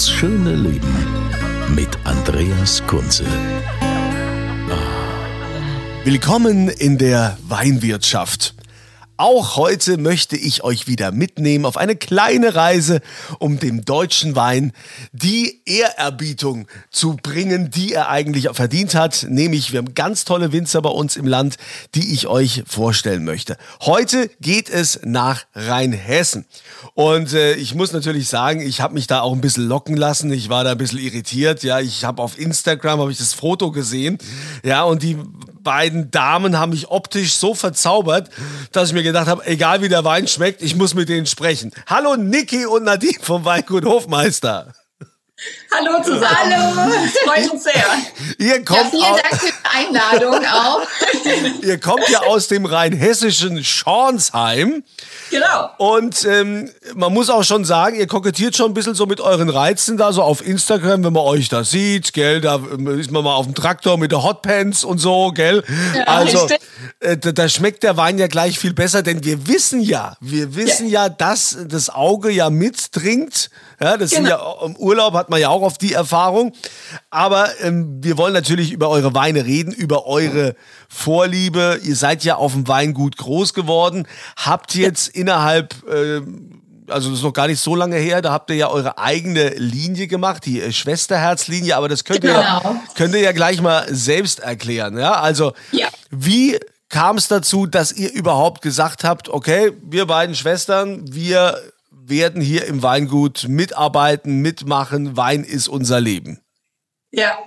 Das schöne Leben mit Andreas Kunze. Willkommen in der Weinwirtschaft. Auch heute möchte ich euch wieder mitnehmen auf eine kleine Reise, um dem deutschen Wein die Ehrerbietung zu bringen, die er eigentlich verdient hat. Nämlich, wir haben ganz tolle Winzer bei uns im Land, die ich euch vorstellen möchte. Heute geht es nach Rheinhessen. Und äh, ich muss natürlich sagen, ich habe mich da auch ein bisschen locken lassen. Ich war da ein bisschen irritiert. Ja, ich habe auf Instagram habe ich das Foto gesehen. Ja, und die beiden Damen haben mich optisch so verzaubert, dass ich mir gedacht habe, egal wie der Wein schmeckt, ich muss mit denen sprechen. Hallo Niki und Nadine vom Weingut Hofmeister. Hallo zusammen. Hallo. Freut uns sehr. Ihr kommt ja, vielen Dank für die Einladung auch. ihr kommt ja aus dem rheinhessischen Schornsheim. Genau. Und ähm, man muss auch schon sagen, ihr kokettiert schon ein bisschen so mit euren Reizen da, so auf Instagram, wenn man euch da sieht, gell, da ist man mal auf dem Traktor mit der Hotpants und so, gell. Ja, also, äh, da, da, schmeckt der Wein ja gleich viel besser, denn wir wissen ja, wir wissen ja, ja dass das Auge ja mittrinkt. Ja, das genau. sind ja im Urlaub hat man ja auch oft die Erfahrung. Aber ähm, wir wollen natürlich über eure Weine reden, über eure Vorliebe. Ihr seid ja auf dem Weingut groß geworden, habt jetzt innerhalb äh, also das ist noch gar nicht so lange her, da habt ihr ja eure eigene Linie gemacht, die äh, Schwesterherzlinie, aber das könnt ihr, genau. ja, könnt ihr ja gleich mal selbst erklären. Ja? Also ja. wie kam es dazu, dass ihr überhaupt gesagt habt, okay, wir beiden Schwestern, wir werden hier im Weingut mitarbeiten, mitmachen, Wein ist unser Leben? Ja,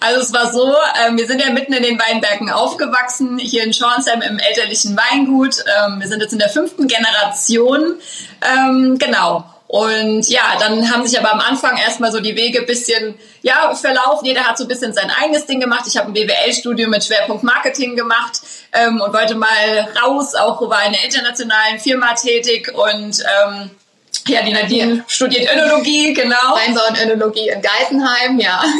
also es war so, ähm, wir sind ja mitten in den Weinbergen aufgewachsen, hier in Schornsheim im elterlichen Weingut. Ähm, wir sind jetzt in der fünften Generation. Ähm, genau. Und ja, dann haben sich aber am Anfang erstmal so die Wege bisschen ja, verlaufen. Jeder hat so ein bisschen sein eigenes Ding gemacht. Ich habe ein BWL-Studium mit Schwerpunkt Marketing gemacht ähm, und wollte mal raus, auch war in einer internationalen Firma tätig und ähm, ja, die Nadine studiert Önologie, genau. Weinbau und Önologie in Geisenheim, ja.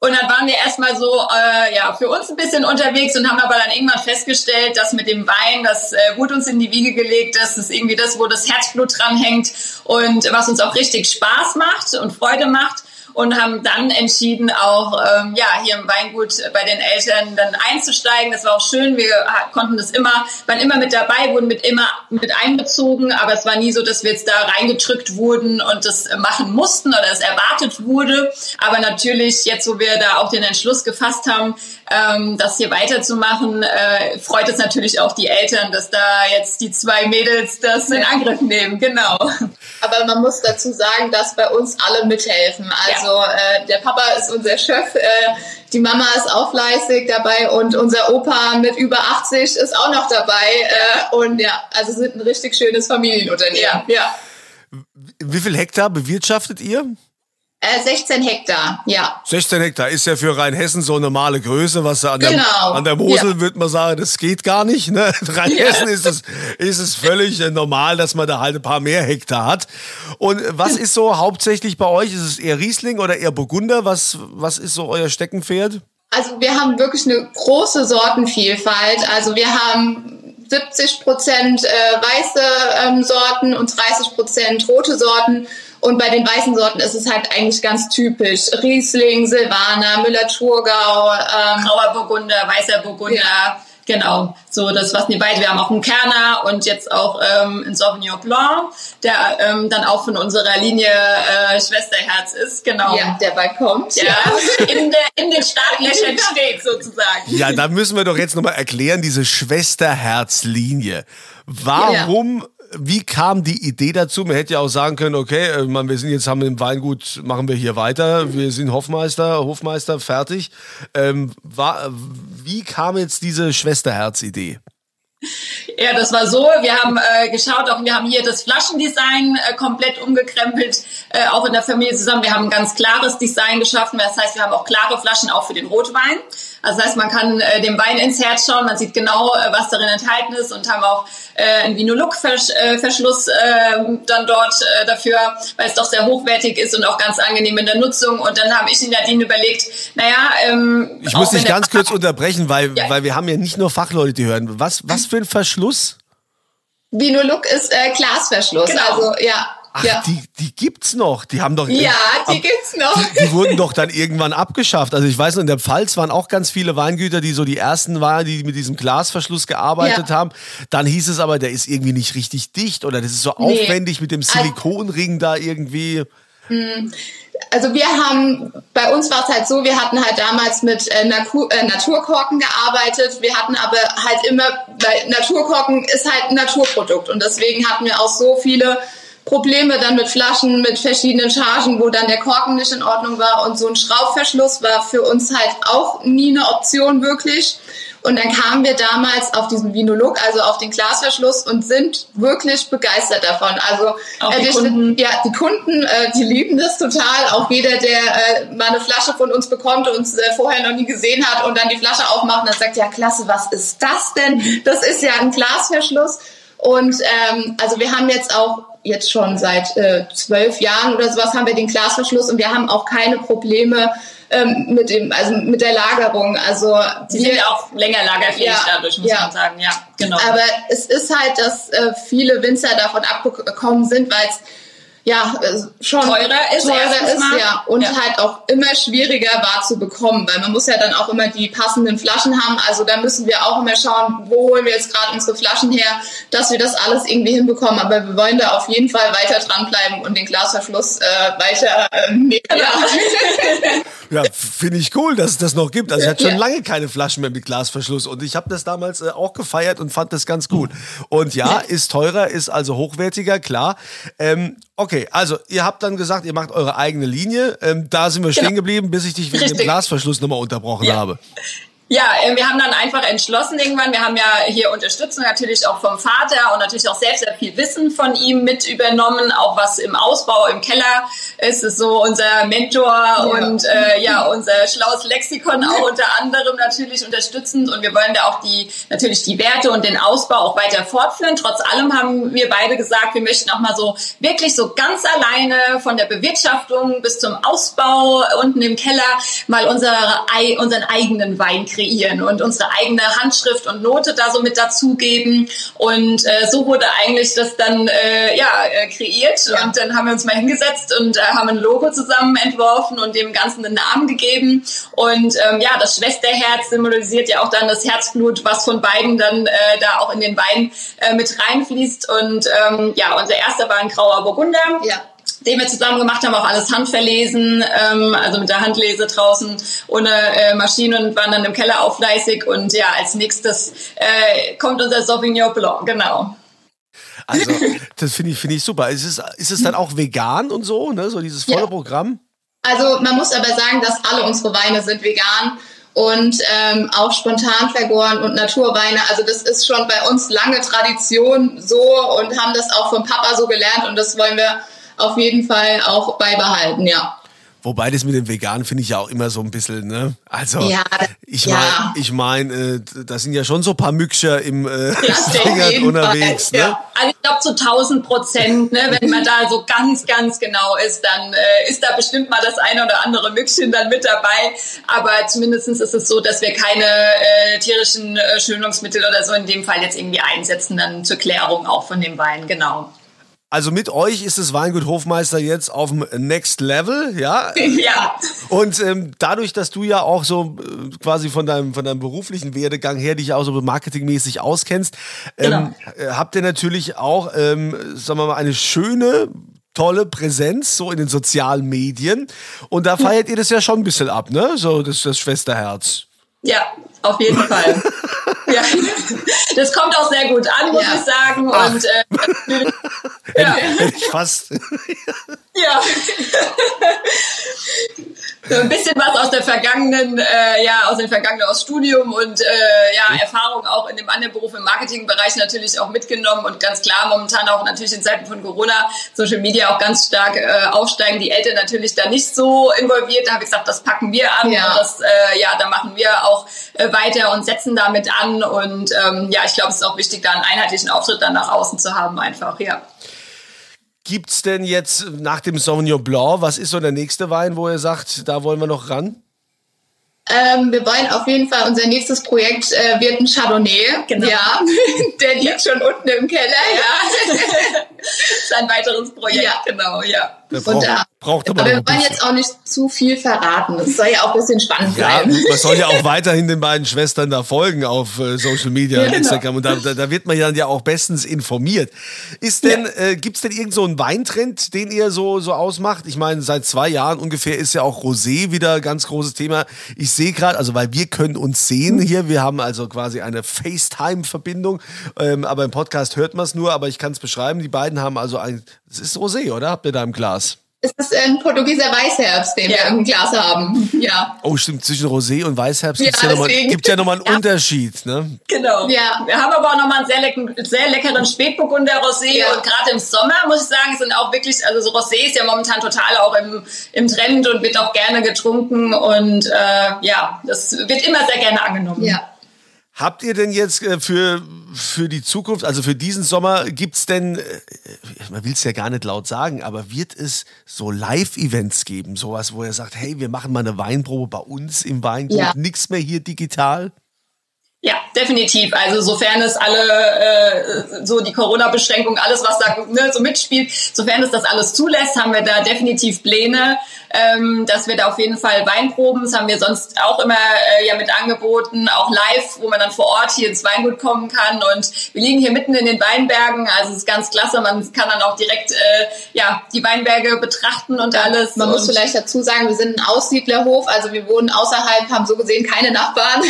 Und dann waren wir erstmal so, äh, ja, für uns ein bisschen unterwegs und haben aber dann irgendwann festgestellt, dass mit dem Wein, das äh, wurde uns in die Wiege gelegt, das ist irgendwie das, wo das Herzblut dran hängt und was uns auch richtig Spaß macht und Freude macht und haben dann entschieden, auch ähm, ja hier im Weingut bei den Eltern dann einzusteigen. Das war auch schön. Wir konnten das immer, waren immer mit dabei, wurden mit immer mit einbezogen, aber es war nie so, dass wir jetzt da reingedrückt wurden und das machen mussten oder es erwartet wurde. Aber natürlich jetzt, wo wir da auch den Entschluss gefasst haben, ähm, das hier weiterzumachen, äh, freut es natürlich auch die Eltern, dass da jetzt die zwei Mädels das in Angriff nehmen. Genau. Aber man muss dazu sagen, dass bei uns alle mithelfen. Also ja. äh, der Papa ist unser Chef, äh, die Mama ist auch fleißig dabei und unser Opa mit über 80 ist auch noch dabei. Äh, und ja, also sind ein richtig schönes Familienunternehmen. Ja. ja. Wie viel Hektar bewirtschaftet ihr? 16 äh, Hektar, ja. 16 Hektar ist ja für Rheinhessen so eine normale Größe, was an der, genau. an der Mosel ja. würde man sagen, das geht gar nicht. Ne? Rheinhessen ja. ist, es, ist es völlig äh, normal, dass man da halt ein paar mehr Hektar hat. Und was ist so hauptsächlich bei euch? Ist es eher Riesling oder eher Burgunder? Was, was ist so euer Steckenpferd? Also wir haben wirklich eine große Sortenvielfalt. Also wir haben 70 Prozent äh, weiße ähm, Sorten und 30 Prozent rote Sorten. Und bei den weißen Sorten ist es halt eigentlich ganz typisch. Riesling, Silvaner, Müller-Thurgau. Ähm, Grauer Burgunder, weißer Burgunder. Ja. Genau, so das was die beiden. Wir haben auch einen Kerner und jetzt auch ähm, einen Sauvignon Blanc, der ähm, dann auch von unserer Linie äh, Schwesterherz ist. Genau. Ja, der bald kommt. Ja, ja. In, der, in den Startlöchern steht sozusagen. Ja, da müssen wir doch jetzt nochmal erklären, diese Schwesterherz-Linie. Warum ja wie kam die Idee dazu? Man hätte ja auch sagen können, okay, äh, man, wir sind jetzt haben im Weingut, machen wir hier weiter, wir sind Hofmeister, Hofmeister, fertig. Ähm, war, wie kam jetzt diese Schwesterherz-Idee? Ja, das war so. Wir haben äh, geschaut, auch wir haben hier das Flaschendesign äh, komplett umgekrempelt, äh, auch in der Familie zusammen. Wir haben ein ganz klares Design geschaffen. Das heißt, wir haben auch klare Flaschen auch für den Rotwein. Also das heißt, man kann äh, dem Wein ins Herz schauen, man sieht genau, äh, was darin enthalten ist und haben auch äh, einen Vinoluk-Verschluss äh, dann dort äh, dafür, weil es doch sehr hochwertig ist und auch ganz angenehm in der Nutzung. Und dann habe ich in Nadine überlegt, naja... Ähm, ich muss dich ganz kurz unterbrechen, weil, ja. weil wir haben ja nicht nur Fachleute, die hören. Was, was für ein Verschluss? Vinoluk ist äh, Glasverschluss, genau. also ja. Ach, ja. die, die gibt's noch. Die haben doch. Ja, die ab, gibt's noch. Die, die, wurden doch dann irgendwann abgeschafft. Also ich weiß noch, in der Pfalz waren auch ganz viele Weingüter, die so die ersten waren, die mit diesem Glasverschluss gearbeitet ja. haben. Dann hieß es aber, der ist irgendwie nicht richtig dicht oder das ist so nee. aufwendig mit dem Silikonring da irgendwie. Hm. Also wir haben, bei uns war es halt so, wir hatten halt damals mit äh, äh, Naturkorken gearbeitet. Wir hatten aber halt immer, weil Naturkorken ist halt ein Naturprodukt und deswegen hatten wir auch so viele Probleme dann mit Flaschen, mit verschiedenen Chargen, wo dann der Korken nicht in Ordnung war. Und so ein Schraubverschluss war für uns halt auch nie eine Option wirklich. Und dann kamen wir damals auf diesen Vinolog, also auf den Glasverschluss und sind wirklich begeistert davon. Also äh, die, Kunden. ja, die Kunden, äh, die lieben das total. Auch jeder, der äh, mal eine Flasche von uns bekommt und uns äh, vorher noch nie gesehen hat und dann die Flasche aufmacht und dann sagt, ja klasse, was ist das denn? Das ist ja ein Glasverschluss. Und ähm, also wir haben jetzt auch jetzt schon seit äh, zwölf Jahren oder sowas haben wir den Glasverschluss und wir haben auch keine Probleme ähm, mit dem, also mit der Lagerung. Also Sie wir, sind ja auch länger lagerfähig ja, dadurch, muss ja. man sagen. Ja, genau. Aber es ist halt, dass äh, viele Winzer davon abgekommen sind, weil es ja, äh, schon teurer ist, teurer ist ja und ja. halt auch immer schwieriger war zu bekommen, weil man muss ja dann auch immer die passenden Flaschen haben. Also da müssen wir auch immer schauen, wo holen wir jetzt gerade unsere Flaschen her, dass wir das alles irgendwie hinbekommen. Aber wir wollen da auf jeden Fall weiter dranbleiben und den Glasverschluss äh, weiter äh. Ja. Ja, finde ich cool, dass es das noch gibt. Also ich hatte schon lange keine Flaschen mehr mit Glasverschluss und ich habe das damals äh, auch gefeiert und fand das ganz gut. Und ja, ist teurer, ist also hochwertiger, klar. Ähm, okay, also ihr habt dann gesagt, ihr macht eure eigene Linie. Ähm, da sind wir genau. stehen geblieben, bis ich dich wegen Richtig. dem Glasverschluss nochmal unterbrochen ja. habe. Ja, äh, wir haben dann einfach entschlossen irgendwann, wir haben ja hier Unterstützung natürlich auch vom Vater und natürlich auch selbst sehr viel Wissen von ihm mit übernommen, auch was im Ausbau im Keller ist, ist so unser Mentor ja. und äh, ja, unser schlaues Lexikon auch unter anderem natürlich unterstützend und wir wollen da auch die, natürlich die Werte und den Ausbau auch weiter fortführen. Trotz allem haben wir beide gesagt, wir möchten auch mal so wirklich so ganz alleine von der Bewirtschaftung bis zum Ausbau unten im Keller mal unsere, unseren eigenen Wein kriegen kreieren und unsere eigene Handschrift und Note da so mit dazugeben. Und äh, so wurde eigentlich das dann äh, ja, äh, kreiert. Ja. Und dann haben wir uns mal hingesetzt und äh, haben ein Logo zusammen entworfen und dem Ganzen einen Namen gegeben. Und ähm, ja, das Schwesterherz symbolisiert ja auch dann das Herzblut, was von beiden dann äh, da auch in den Wein äh, mit reinfließt. Und ähm, ja, unser erster war ein grauer Burgunder. Ja den wir zusammen gemacht haben, auch alles handverlesen, ähm, also mit der Handlese draußen ohne äh, Maschine und waren dann im Keller auch fleißig. Und ja, als nächstes äh, kommt unser Sauvignon Blanc, genau. Also, das finde ich, finde ich super. Ist es, ist es dann auch vegan und so, ne? So dieses volle ja. Programm? Also, man muss aber sagen, dass alle unsere Weine sind vegan und ähm, auch spontan vergoren und Naturweine. Also das ist schon bei uns lange Tradition so und haben das auch vom Papa so gelernt und das wollen wir auf jeden Fall auch beibehalten, ja. Wobei das mit dem Vegan finde ich ja auch immer so ein bisschen, ne? Also ja, ich meine, ja. ich meine, äh, da sind ja schon so ein paar Mückscher im äh, unterwegs, Fall. ne? Ja. Also ich glaube zu 1000 Prozent, ne? Wenn man da so ganz, ganz genau ist, dann äh, ist da bestimmt mal das eine oder andere Mückchen dann mit dabei. Aber zumindest ist es so, dass wir keine äh, tierischen äh, Schönungsmittel oder so in dem Fall jetzt irgendwie einsetzen, dann zur Klärung auch von dem Wein, genau. Also mit euch ist das Weingut Hofmeister jetzt auf dem Next Level, ja? Ja. Und ähm, dadurch, dass du ja auch so äh, quasi von deinem, von deinem beruflichen Werdegang her dich auch so marketingmäßig auskennst, ähm, genau. äh, habt ihr natürlich auch, ähm, sagen wir mal, eine schöne, tolle Präsenz so in den sozialen Medien. Und da feiert ihr das ja schon ein bisschen ab, ne? So das, das Schwesterherz. Ja, auf jeden Fall. Ja, das kommt auch sehr gut an, muss Ja. ich sagen. Und äh, ja. Fast. Ja. So ein bisschen was aus der vergangenen, äh, ja, aus dem vergangenen aus Studium und äh, ja, Erfahrung auch in dem anderen Beruf im Marketingbereich natürlich auch mitgenommen und ganz klar momentan auch natürlich in Zeiten von Corona Social Media auch ganz stark äh, aufsteigen. Die Eltern natürlich da nicht so involviert. Da habe ich gesagt, das packen wir an Ja. das, äh, ja, da machen wir auch äh, weiter und setzen damit an und ähm, ja, ich glaube, es ist auch wichtig, da einen einheitlichen Auftritt dann nach außen zu haben einfach, ja. Gibt's denn jetzt nach dem Sauvignon Blanc, was ist so der nächste Wein, wo ihr sagt, da wollen wir noch ran? Ähm, wir wollen auf jeden Fall, unser nächstes Projekt äh, wird ein Chardonnay. Genau. Ja, der liegt schon unten im Keller. Ja. Das ist ein weiteres Projekt, Ja. genau, ja. Der Und braucht, da, braucht aber wir wollen jetzt auch nicht zu viel verraten. Es soll ja auch ein bisschen spannend Ja, bleiben. man soll ja auch weiterhin den beiden Schwestern da folgen auf äh, Social Media und genau. Instagram und da, da, wird man ja, ja auch bestens informiert. Ist denn, äh, gibt's denn irgend so einen Weintrend, den ihr so, so ausmacht? Ich meine, seit zwei Jahren ungefähr ist ja auch Rosé wieder ein ganz großes Thema. Ich sehe gerade, also weil wir können uns sehen hier, wir haben also quasi eine FaceTime-Verbindung, ähm, aber im Podcast hört man es nur, aber ich kann es beschreiben. Die beiden haben also ein, es ist Rosé, oder? Habt ihr da im Glas? Es ist ein portugieser Weißherbst, den Ja. wir im Glas haben. Ja. Oh, stimmt, zwischen Rosé und Weißherbst gibt's ja, Ja, noch mal, deswegen. gibt ja nochmal einen Unterschied, ne? Genau. Ja. Wir haben aber auch nochmal einen sehr, lecken, sehr leckeren Spätburgunder Rosé Ja. und gerade im Sommer muss ich sagen, sind auch wirklich, also so Rosé ist ja momentan total auch im, im Trend und wird auch gerne getrunken und äh, ja, das wird immer sehr gerne angenommen. Ja. Habt ihr denn jetzt äh, für, für die Zukunft, also für diesen Sommer, gibt's denn, äh, man will es ja gar nicht laut sagen, aber wird es so Live-Events geben? Sowas, wo ihr sagt, hey, wir machen mal eine Weinprobe bei uns im Weingut, Ja. nichts mehr hier digital? Ja, definitiv. Also sofern es alle, äh, so die Corona-Beschränkungen, alles was da ne, so mitspielt, sofern es das alles zulässt, haben wir da definitiv Pläne, ähm, dass wir da auf jeden Fall Weinproben, das haben wir sonst auch immer äh, ja mit angeboten, auch live, wo man dann vor Ort hier ins Weingut kommen kann und wir liegen hier mitten in den Weinbergen, also es ist ganz klasse, man kann dann auch direkt äh, ja die Weinberge betrachten und alles. Man muss und vielleicht dazu sagen, wir sind ein Aussiedlerhof, also wir wohnen außerhalb, haben so gesehen keine Nachbarn.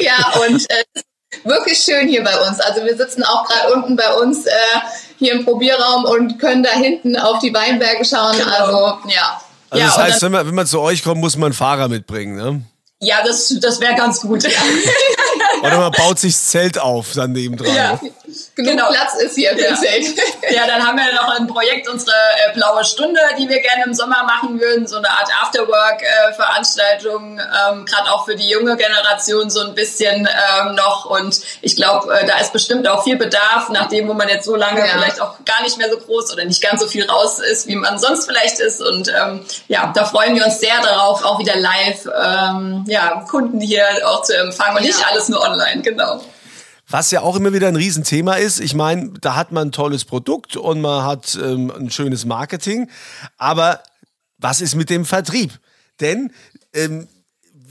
ja, und äh, es ist wirklich schön hier bei uns. Also wir sitzen auch gerade unten bei uns äh, hier im Probierraum und können da hinten auf die Weinberge schauen. Genau. Also ja. Also Ja, das und heißt, wenn man, wenn man zu euch kommt, muss man einen Fahrer mitbringen, ne? ja, das, das wäre ganz gut. Oder man baut sich das Zelt auf dann nebendran. ja. Genug Genau. Platz ist hier für Ja. Zelt. Ja, dann haben wir noch ein Projekt, unsere äh, blaue Stunde, die wir gerne im Sommer machen würden, so eine Art Afterwork-Veranstaltung, ähm, gerade auch für die junge Generation so ein bisschen ähm, noch. Und ich glaube, äh, da ist bestimmt auch viel Bedarf, nachdem, wo man jetzt so lange Ja. vielleicht auch gar nicht mehr so groß oder nicht ganz so viel raus ist, wie man sonst vielleicht ist. Und ähm, ja, da freuen wir uns sehr darauf, auch wieder live ähm, ja, Kunden hier auch zu empfangen und nicht Ja. alles nur online, genau. Was ja auch immer wieder ein Riesenthema ist. Ich meine, da hat man ein tolles Produkt und man hat ähm, ein schönes Marketing. Aber was ist mit dem Vertrieb? Denn ähm,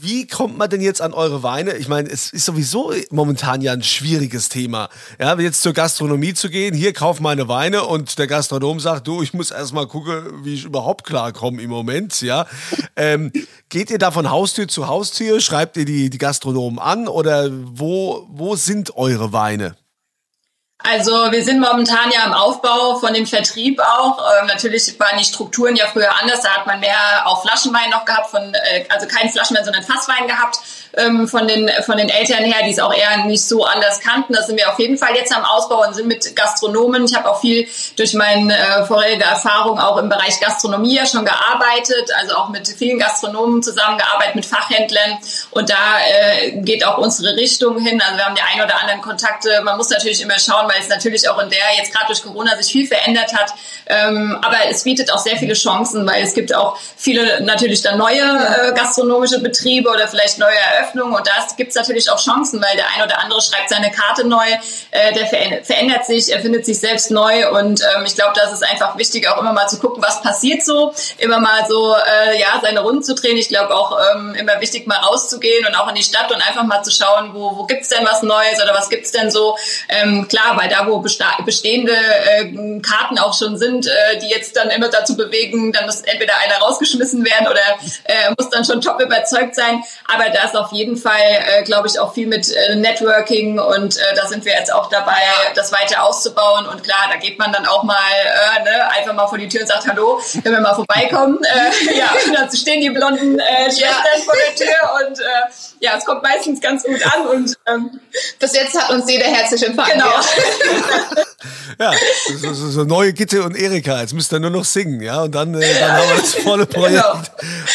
wie kommt man denn jetzt an eure Weine? Ich meine, es ist sowieso momentan ja ein schwieriges Thema. Ja, jetzt zur Gastronomie zu gehen, hier kauf meine Weine und der Gastronom sagt, du, ich muss erstmal gucken, wie ich überhaupt klarkomme im Moment. Ja, ähm, geht ihr da von Haustür zu Haustür? Schreibt ihr die, die Gastronomen an oder wo, wo sind eure Weine? Also wir sind momentan ja im Aufbau von dem Vertrieb auch. Ähm, natürlich waren die Strukturen ja früher anders. Da hat man mehr auch Flaschenwein noch gehabt, von, äh, also kein Flaschenwein, sondern Fasswein gehabt ähm, von, den, von den Eltern her, die es auch eher nicht so anders kannten. Da sind wir auf jeden Fall jetzt am Ausbau und sind mit Gastronomen. Ich habe auch viel durch meine äh, vorherige Erfahrung auch im Bereich Gastronomie ja schon gearbeitet, also auch mit vielen Gastronomen zusammengearbeitet, mit Fachhändlern. Und da äh, geht auch unsere Richtung hin. Also wir haben die ein oder anderen Kontakte. Man muss natürlich immer schauen, weil es natürlich auch in der jetzt gerade durch Corona sich viel verändert hat. Ähm, aber es bietet auch sehr viele Chancen, weil es gibt auch viele natürlich dann neue äh, gastronomische Betriebe oder vielleicht neue Eröffnungen. Und da gibt es natürlich auch Chancen, weil der ein oder andere schreibt seine Karte neu, äh, der verändert, sich, er findet sich selbst neu. Und ähm, ich glaube, das ist einfach wichtig, auch immer mal zu gucken, was passiert so, immer mal so äh, ja seine Runden zu drehen. Ich glaube auch ähm, immer wichtig, mal rauszugehen und auch in die Stadt und einfach mal zu schauen, wo, wo gibt's denn was Neues oder was gibt's denn so. Ähm, klar weil da, wo bestehende äh, Karten auch schon sind, äh, die jetzt dann immer dazu bewegen, dann muss entweder einer rausgeschmissen werden oder äh, muss dann schon top überzeugt sein. Aber da ist auf jeden Fall, äh, glaube ich, auch viel mit äh, Networking und äh, da sind wir jetzt auch dabei, das weiter auszubauen. Und klar, da geht man dann auch mal äh, ne, einfach mal vor die Tür und sagt, hallo, können wir mal vorbeikommen? Äh, ja, dann stehen die blonden äh, Schwestern ja. vor der Tür und äh, ja, es kommt meistens ganz gut an und ähm, bis jetzt hat uns jeder herzlich empfangen. Genau. Ja, so, so, so, neue Gitte und Erika, jetzt müsst ihr nur noch singen, ja, und dann, äh, dann haben wir das volle Projekt. Genau.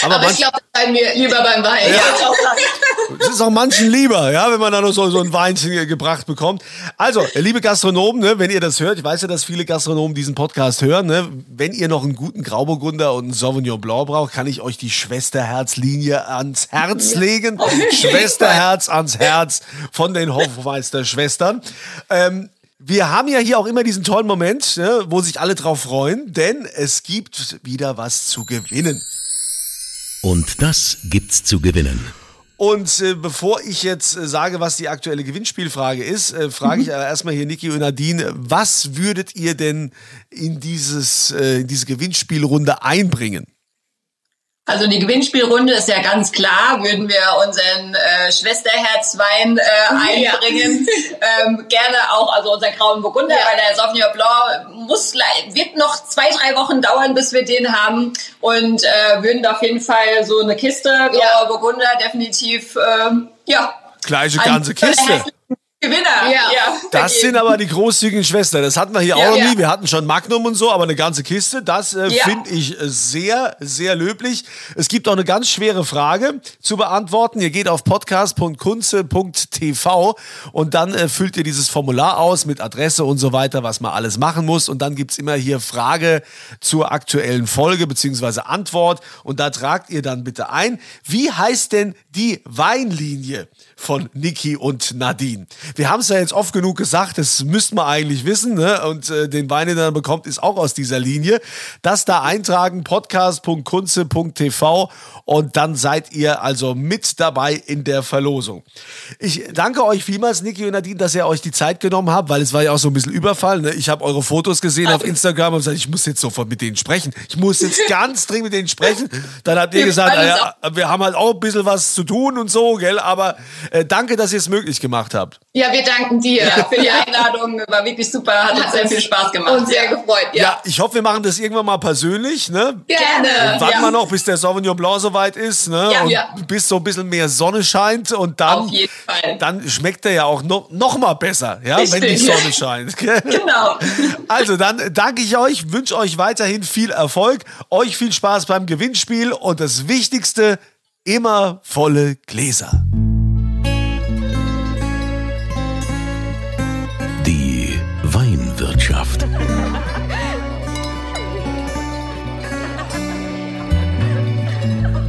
Aber, Aber ich glaube, das seien wir lieber beim Wein. Ja. Es ist auch manchen lieber, ja, wenn man dann noch so, so ein Weinchen gebracht bekommt. Also, liebe Gastronomen, ne, wenn ihr das hört, ich weiß ja, dass viele Gastronomen diesen Podcast hören, ne, wenn ihr noch einen guten Grauburgunder und einen Sauvignon Blanc braucht, kann ich euch die Schwesterherzlinie ans Herz legen. Schwesterherz ans Herz von den Hofmeister-Schwestern. Ähm, wir haben ja hier auch immer diesen tollen Moment, ne, wo sich alle drauf freuen, denn es gibt wieder was zu gewinnen. Und das gibt's zu gewinnen. Und äh, bevor ich jetzt äh, sage, was die aktuelle Gewinnspielfrage ist, äh, frage ich aber erstmal hier Niki und Nadine, was würdet ihr denn in, dieses, äh, in diese Gewinnspielrunde einbringen? Also die Gewinnspielrunde ist ja ganz klar, würden wir unseren äh, Schwesterherzwein äh, einbringen. Ja. Ähm, gerne auch, also unseren grauen Burgunder, ja. weil der Sauvignon Blanc muss, wird noch zwei, drei Wochen dauern, bis wir den haben. Und äh, würden auf jeden Fall so eine Kiste grauer ja. Burgunder definitiv, ähm, ja. Gleiche ganze Kiste. Gewinner. Ja. ja. Das sind aber die großzügigen Schwestern. Das hatten wir hier ja, auch noch nie. Wir hatten schon Magnum und so, aber eine ganze Kiste, das äh, ja. finde ich sehr, sehr löblich. Es gibt auch eine ganz schwere Frage zu beantworten. Ihr geht auf podcast.kunze.tv und dann äh, füllt ihr dieses Formular aus mit Adresse und so weiter, was man alles machen muss. Und dann gibt's immer hier Frage zur aktuellen Folge beziehungsweise Antwort. Und da tragt ihr dann bitte ein, wie heißt denn die Weinlinie von Niki und Nadine? Wir haben es ja jetzt oft genug gesagt, das müsste man eigentlich wissen. Ne? Und äh, den Wein, den er bekommt, ist auch aus dieser Linie. Das da eintragen, podcast.kunze.tv und dann seid ihr also mit dabei in der Verlosung. Ich danke euch vielmals, Niki und Nadine, dass ihr euch die Zeit genommen habt, weil es war ja auch so ein bisschen Überfall. Ne? Ich habe eure Fotos gesehen auf Instagram und gesagt, ich muss jetzt sofort mit denen sprechen. Ich muss jetzt ganz dringend mit denen sprechen. Dann habt ihr gesagt, naja, wir haben halt auch ein bisschen was zu tun und so, gell? Aber äh, danke, dass ihr es möglich gemacht habt. Ja, wir danken dir ja, für die Einladung. War wirklich super, hat, hat uns sehr viel Spaß gemacht. Und sehr gefreut, ja. Ja, ich hoffe, wir machen das irgendwann mal persönlich, ne? Gerne. Und warten ja. wir noch, bis der Sauvignon Blanc soweit ist, ne? Ja. Und ja. bis so ein bisschen mehr Sonne scheint und dann, Auf jeden Fall. dann schmeckt er ja auch noch, noch mal besser, ja, Richtig. wenn die Sonne scheint. genau. Also dann danke ich euch, wünsche euch weiterhin viel Erfolg, euch viel Spaß beim Gewinnspiel und das Wichtigste, immer volle Gläser.